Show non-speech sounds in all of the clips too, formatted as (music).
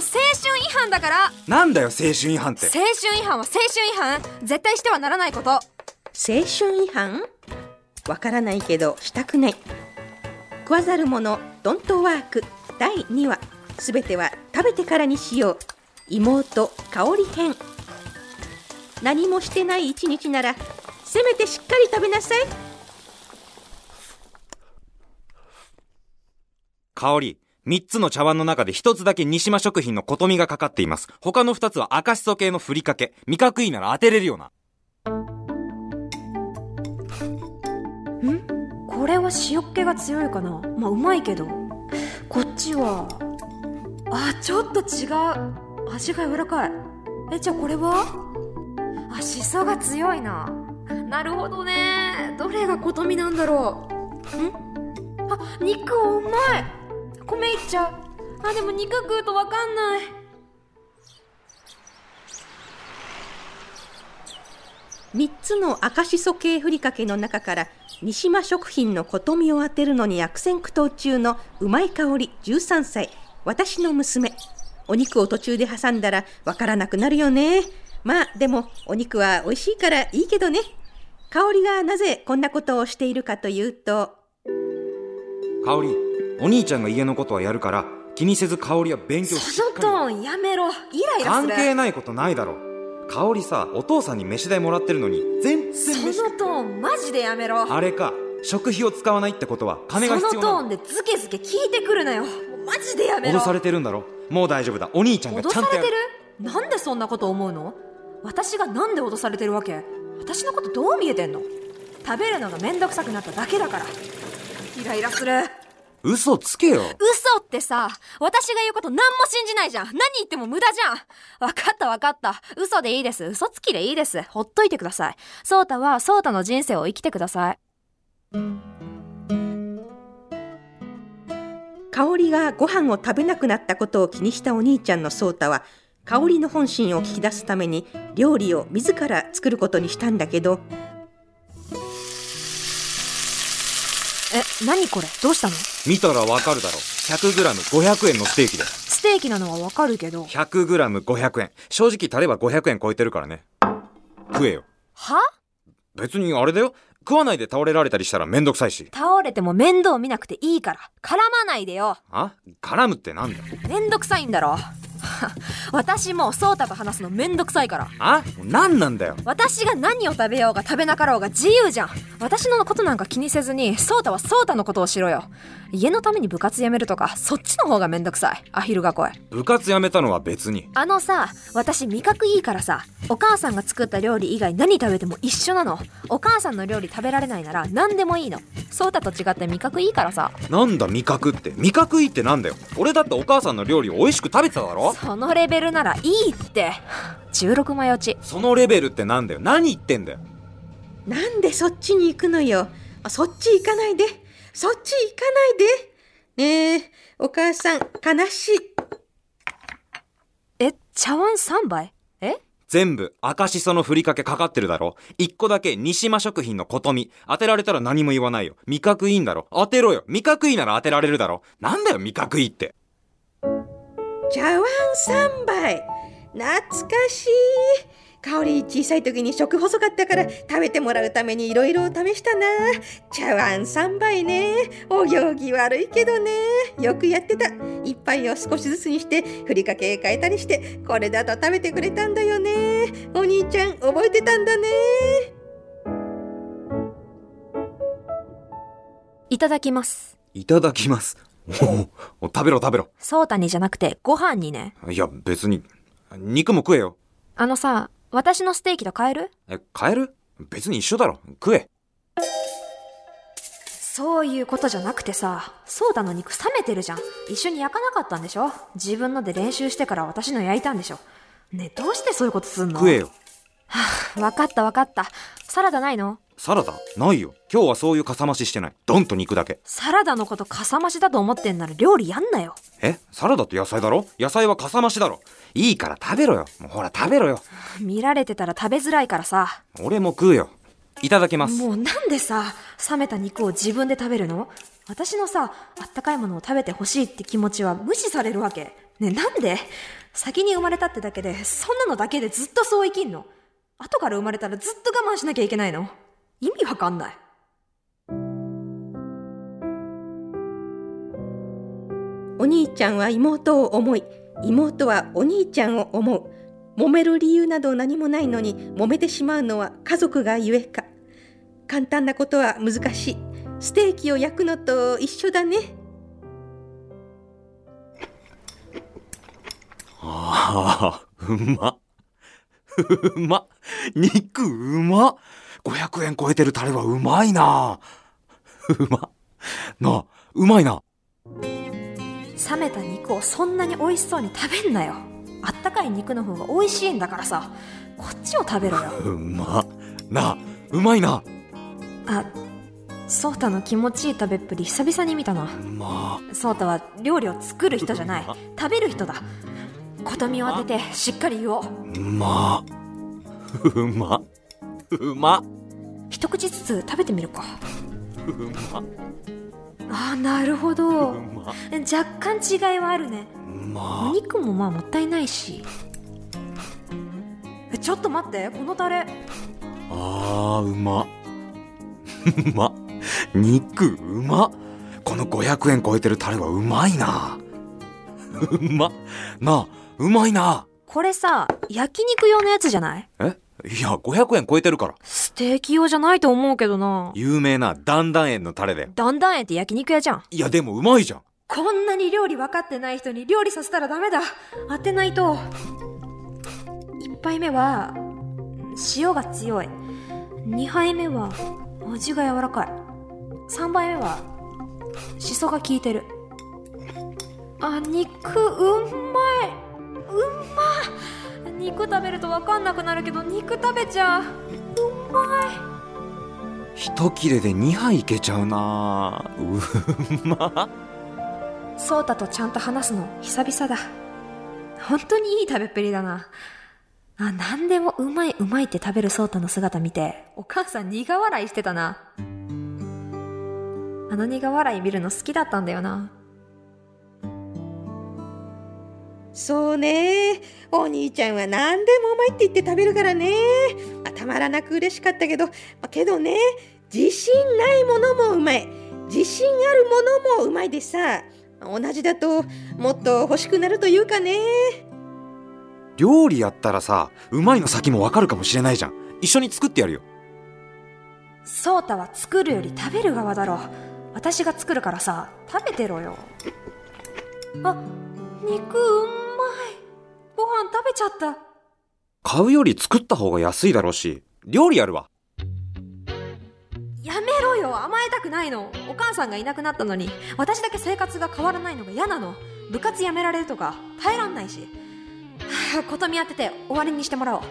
青春違反だから。なんだよ青春違反って。青春違反は青春違反？絶対してはならないこと。青春違反？わからないけどしたくない。食わざる者ドントワーク。第2話。すべては食べてからにしよう。妹香り編。何もしてない一日ならせめてしっかり食べなさい。香り3つの茶碗の中で1つだけ西島食品の琴みがかかっています。他の2つは赤しそ系のふりかけ。味覚いいなら当てれるような。ん？これは塩っ気が強いかな？まあうまいけど。こっちはあちょっと違う。味が柔らかい。えじゃあこれは？あしそが強いな。なるほどね。どれが琴みなんだろう？ん？あ肉うまい。米いっちゃう。あでも肉食うとわかんない。3つの赤しそ系ふりかけの中から西島食品の琴みを当てるのに悪戦苦闘中のうまい香り13歳。私の娘。お肉を途中で挟んだらわからなくなるよね。まあでもお肉は美味しいからいいけどね。香りがなぜこんなことをしているかというと。香り。お兄ちゃんが家のことはやるから気にせず香りは勉強しそのトーンやめろ。イライラす関る係ないことないだろ。香りさお父さんに飯代もらってるのに全然飯そのトーンマジでやめろ。あれか食費を使わないってことは金が必要なそのトーンでズケズケ聞いてくるなよ。マジでやめろ。脅されてるんだろ。もう大丈夫だ。お兄ちゃんが脅ちゃんとやされてる？なんでそんなこと思うの？私がなんで脅されてるわけ？私のことどう見えてんの？食べるのがめんどくさくなっただけだから。イライラする嘘つけよ。嘘ってさ私が言うこと何も信じないじゃん。何言っても無駄じゃん。わかったわかった。嘘でいいです。嘘つきでいいです。ほっといてください。ソータはソータの人生を生きてください。香りがご飯を食べなくなったことを気にしたお兄ちゃんの颯太は香りの本心を聞き出すために料理を自ら作ることにしたんだけどえ何これ？どうしたの？見たらわかるだろ。100g500 円のステーキだよステーキなのはわかるけど。100g500 円。正直タレは500円超えてるからね。食えよ。は？別にあれだよ。食わないで倒れられたりしたらめんどくさいし。倒れても面倒見なくていいから。絡まないでよ。あ？絡むってなんだ？めんどくさいんだろ (laughs) 私もうソータと話すのめんどくさいから。あ何なんだよ。私が何を食べようが食べなかろうが自由じゃん。私のことなんか気にせずにソータはソータのことをしろよ家のために部活辞めるとかそっちの方がめんどくさい。アヒルが声部活やめたのは別に。あのさ私味覚いいからさお母さんが作った料理以外何食べても一緒なの。お母さんの料理食べられないなら何でもいいの。ソータと違って味覚いいからさ。なんだ味覚って。味覚いいってなんだよ。俺だってお母さんの料理を美味しく食べてただろ？そのレベルならいいって。16枚落ち。そのレベルってなんだよ。何言ってんだよ。なんでそっちに行くのよ。あそっち行かないでそっち行かないで。ねえお母さん悲しい。え茶碗3杯？え？全部赤しそのふりかけかかってるだろ。一個だけ西島食品のことみ。当てられたら何も言わないよ。味覚いいんだろ。当てろよ。味覚いいなら当てられるだろ。なんだよ味覚いいって。茶碗3杯。懐かしい香り小さい時に食細かったから食べてもらうためにいろいろ試したな。茶碗3杯ね。お行儀悪いけどね。よくやってた。一杯を少しずつにしてふりかけ変えたりしてこれだと食べてくれたんだよね。お兄ちゃん覚えてたんだね。いただきます。いただきます。おおお食べろ食べろ。ソータにじゃなくてご飯にね。いや別に肉も食えよ。あのさ私のステーキと変える？え変える？別に一緒だろ。食え。そういうことじゃなくてさソータの肉冷めてるじゃん。一緒に焼かなかったんでしょ？自分ので練習してから私の焼いたんでしょ？ねえどうしてそういうことすんの？食えよ。(sighs) わかったわかった。サラダないの？サラダ？ないよ。今日はそういうかさ増ししてない。ドンと肉だけ。サラダのことかさ増しだと思ってんなら料理やんなよ。え？サラダって野菜だろ？野菜はかさ増しだろ。いいから食べろよ。もうほら食べろよ。見られてたら食べづらいからさ。俺も食うよ。いただきます。もうなんでさ冷めた肉を自分で食べるの？私のさあったかいものを食べてほしいって気持ちは無視されるわけ。ねえなんで？先に生まれたってだけで、そんなのだけでずっとそう生きんの？後から生まれたらずっと我慢しなきゃいけないの？わかんない。お兄ちゃんは妹を思い妹はお兄ちゃんを思う揉める理由など何もないのに揉めてしまうのは家族がゆえか簡単なことは難しいステーキを焼くのと一緒だねああ、うま。(laughs) うま。肉うま。500円超えてるタレはうまいな。うま。なあ、うまいな。冷めた肉をそんなに美味しそうに食べんなよ。あったかい肉の方が美味しいんだからさ。こっちを食べろよ。(laughs) うま。なあ、うまいな。あ、ソータの気持ちいい食べっぷり久々に見たな。うま。ソータは料理を作る人じゃない。食べる人だ。ことみを当ててしっかり言おう。うま。(laughs) うま。うま。一口ずつ食べてみるか。うま。ああ、なるほど。うま。若干違いはあるね。うおま。肉もまあもったいないし。えちょっと待って、このタレ。ああ、うま。うま。肉うま。この500円超えてるタレはうまいな。うま。なあ、うまいな。これさ、焼肉用のやつじゃない？え？いや、500円超えてるから。ステーキ用じゃないと思うけどな。有名なダンダン園のタレだよ。だんだんえって焼肉屋じゃん。いや、でもうまいじゃん。こんなに料理分かってない人に料理させたらダメだ。当てないと。一杯目は、塩が強い。二杯目は、味が柔らかい。三杯目は、しそが効いてる。あ、肉、うんまい。うんま肉食べると分かんなくなるけど、肉食べちゃう。うんまい。一切れで2杯いけちゃうなうま。ソータとちゃんと話すの久々だ。本当にいい食べっぷりだな。あ、なんでもうまいうまいって食べるソータの姿見て、お母さん苦笑いしてたな。あの苦笑い見るの好きだったんだよな。そうねお兄ちゃんは何でもうまいって言って食べるからね、まあたまらなく嬉しかったけど、まあけどね自信ないものもうまい自信あるものもうまいでさ同じだともっと欲しくなるというかね料理やったらさ、うまいの先もわかるかもしれないじゃん。一緒に作ってやるよ。ソータは作るより食べる側だろ。私が作るからさ、食べてろよ。あ、肉うんまい。ご飯食べちゃった。買うより作った方が安いだろうし、料理やるわ。やめろよ。甘えたくないの。お母さんがいなくなったのに。私だけ生活が変わらないのが嫌なの。部活やめられるとか耐えらんないし。はあことみ当てて終わりにしてもらおう。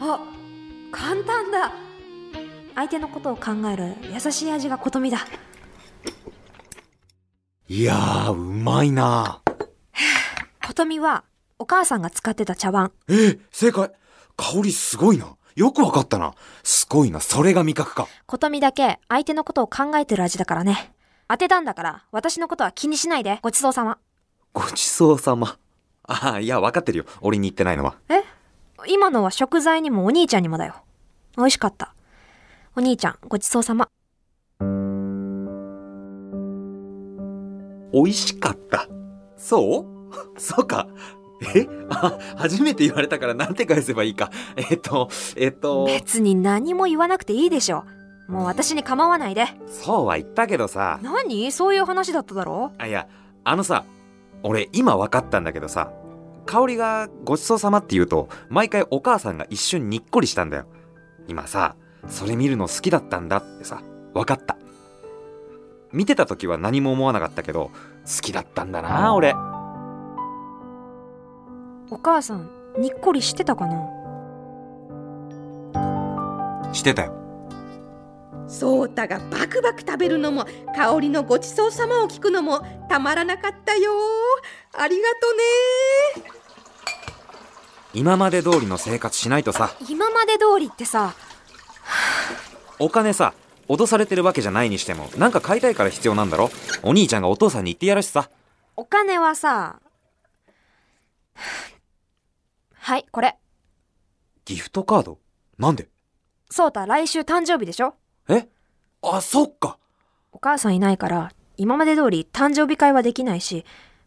あ簡単だ。相手のことを考える優しい味がことみだいやー、うまいなことみはお母さんが使ってた茶碗え、正解香りすごいな。よくわかったな。すごいな。それが味覚か。ことみだけ相手のことを考えてる味だからね当てたんだから私のことは気にしないでごちそうさまごちそうさま。ああ、いや、わかってるよ。俺に言ってないのは。え？今のは食材にもお兄ちゃんにもだよ。美味しかった。お兄ちゃん、ごちそうさま。美味しかった。そう？(laughs) そうか。え？あ、(laughs) 初めて言われたからなんて返せばいいか。えっと、えっと、別に何も言わなくていいでしょ。もう私に構わないで。そうは言ったけどさ。何？そういう話だっただろ？あ、いや、あのさ、俺今分かったんだけどさ、香りがごちそうさまって言うと、毎回お母さんが一瞬にっこりしたんだよ。今さ、それ見るの好きだったんだってさ、分かった。見てた時は何も思わなかったけど、好きだったんだな、俺。お母さん、にっこりしてたかな？してたよ。ソータがバクバク食べるのも香りのごちそうさまを聞くのもたまらなかったよ。ありがとね。今まで通りの生活しないとさ、今まで通りってさ、お金さ、脅されてるわけじゃないにしても、なんか買いたいから必要なんだろ？お兄ちゃんがお父さんに言ってやるしさ。お金はさはいこれ。ギフトカード？なんで？そうた来週誕生日でしょ？え？あそっか。お母さんいないから今まで通り誕生日会はできないし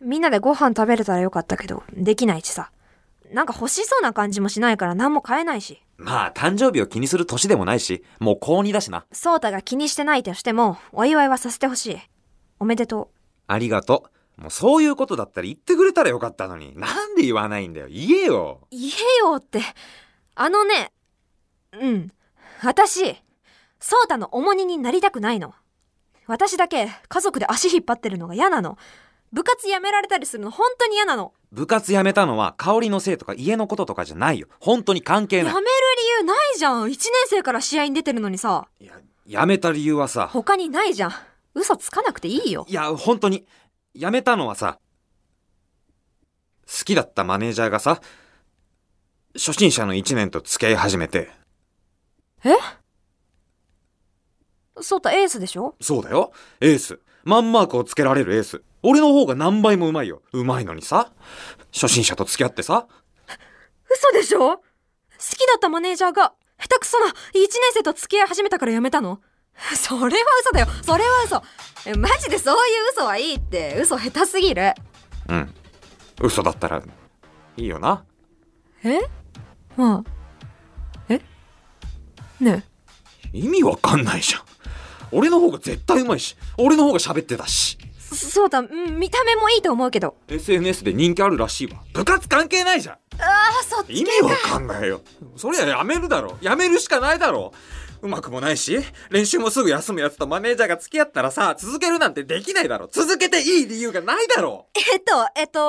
みんなでご飯食べれたらよかったけどできないしさなんか欲しそうな感じもしないから何も買えないし。まあ誕生日を気にする年でもないしもう高2だしな。ソータが気にしてないとしてもお祝いはさせてほしい。おめでとありがとう。もうそういうことだったら言ってくれたらよかったのに。なんで言わないんだよ。言えよ。う言えよって。あのねうん。私ソータの重荷になりたくないの。私だけ家族で足引っ張ってるのが嫌なの部活やめられたりするの本当に嫌なの。部活やめたのは香りのせいとか家のこととかじゃないよ。本当に関係ない。やめる理由ないじゃん。1年生から試合に出てるのにさ。いややめた理由はさ。他にないじゃん。嘘つかなくていいよ。いや本当にやめたのはさ好きだったマネージャーがさ初心者の1年と付き合い始めて。え？そうたエースでしょ？そうだよ。エース。マンマークをつけられるエース俺の方が何倍もうまいよ。うまいのにさ。初心者と付き合ってさ。嘘でしょ？好きだったマネージャーが下手くそな1年生と付き合い始めたからやめたの？それは嘘だよ。それは嘘。えマジでそういう嘘はいいって。嘘下手すぎる。うん。嘘だったらいいよな。え？まあ。え？ね意味わかんないじゃん。俺の方が絶対うまいし俺の方が喋ってたし。えそうだうん見た目もいいと思うけど。SNS で人気あるらしいわ。部活関係ないじゃん。ああそっち意味わかんないよ。そりゃやめるだろ。やめるしかないだろ。うまくもないし練習もすぐ休むやつとマネージャーが付き合ったらさ続けるなんてできないだろ。続けていい理由がないだろ。えっとえっと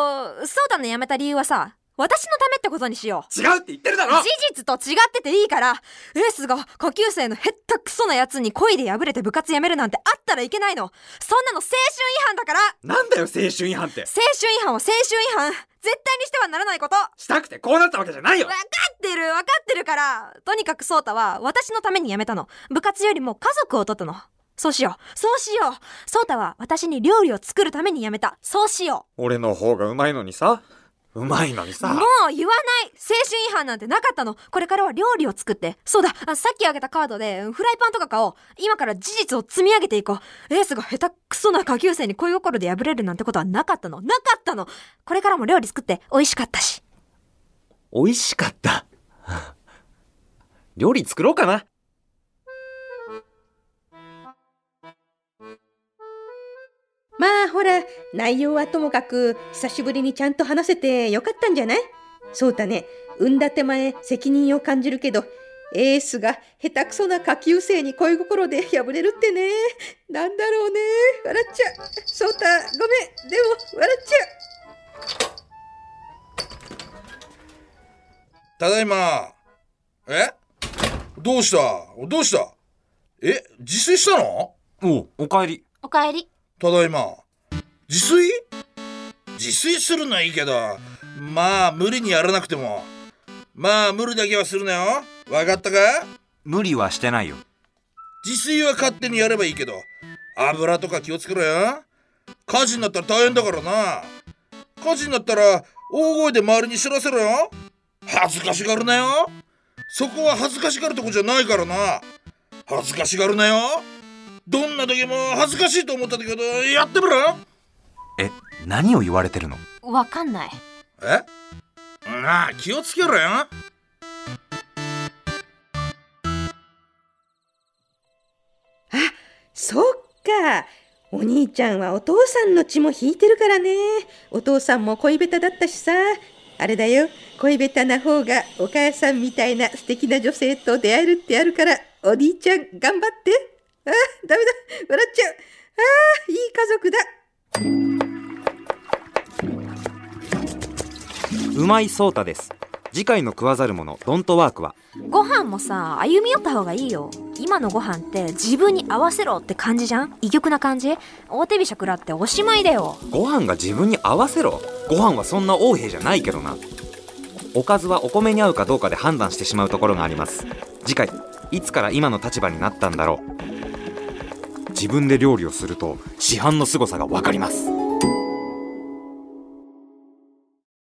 そうたの辞めた理由はさ私のためってことにしよう。違うって言ってるだろ！事実と違ってていいから。エースが下級生のへったくそなやつに恋で敗れて部活やめるなんてあったらいけないの。そんなの青春違反だから。なんだよ青春違反って！青春違反は青春違反絶対にしてはならないこと。したくてこうなったわけじゃないよ！ってるわかってるから。とにかくソータは私のために辞めたの。部活よりも家族を取ったの。そうしよう。そうしよう。ソータは私に料理を作るために辞めた。そうしよ俺の方がうまいのにさうまいのにうさ。もう言わない。青春違反なんてなかったの。これからは料理を作って。そうだ。あさっきあげたカードでフライパンとか買おう。今から事実を積み上げていこう。エースが下手くそな下級生に恋心で敗れるなんてことはなかったの。なかったの。これからも料理作って美味しかったし。美味しかった。(laughs) 料理作ろうかなまあほら内容はともかく久しぶりにちゃんと話せてよかったんじゃない？そうだね。産んだ手前責任を感じるけどエースが下手くそな下級生に恋心で (laughs) 破れるってね。なんだろうね。笑っちゃう。そうたごめん。でも笑っちゃう。ただいま。え？どうした？どうした？え？自炊したの？おうおかえり。おかえりただいま。自炊？自炊するのはいいけど、まあ無理にやらなくても。まあ無理だけはするなよ。わかったか？無理はしてないよ自炊は勝手にやればいいけど、油とか気をつけろよ。火事になったら大変だからな。火事になったら大声で周りに知らせろよ。恥ずかしがるなよ。そこは恥ずかしがるとこじゃないからな。恥ずかしがるなよ。どんな時も恥ずかしいと思った時ほどやってみろ。え何を言われてるの？わかんない。え？なあ気をつけろよ。そうか。お兄ちゃんはお父さんの血も引いてるからね。お父さんも恋下手だったしさ。あれだよ。恋下手な方がお母さんみたいな素敵な女性と出会えるってあるからお兄ちゃん頑張ってあーダメだ。笑っちゃう。あーいい家族だ。うまいそうたです。次回の食わざる者ドントワークは？ご飯もさ歩み寄った方がいいよ。今のご飯って自分に合わせろって感じじゃん？異曲な感じ？大手飛車食らっておしまいだよ。ご飯が自分に合わせろ？ご飯はそんな横兵じゃないけどな。おかずはお米に合うかどうかで判断してしまうところがあります。次回いつから今の立場になったんだろう？自分で料理をすると市販の凄さが分かります。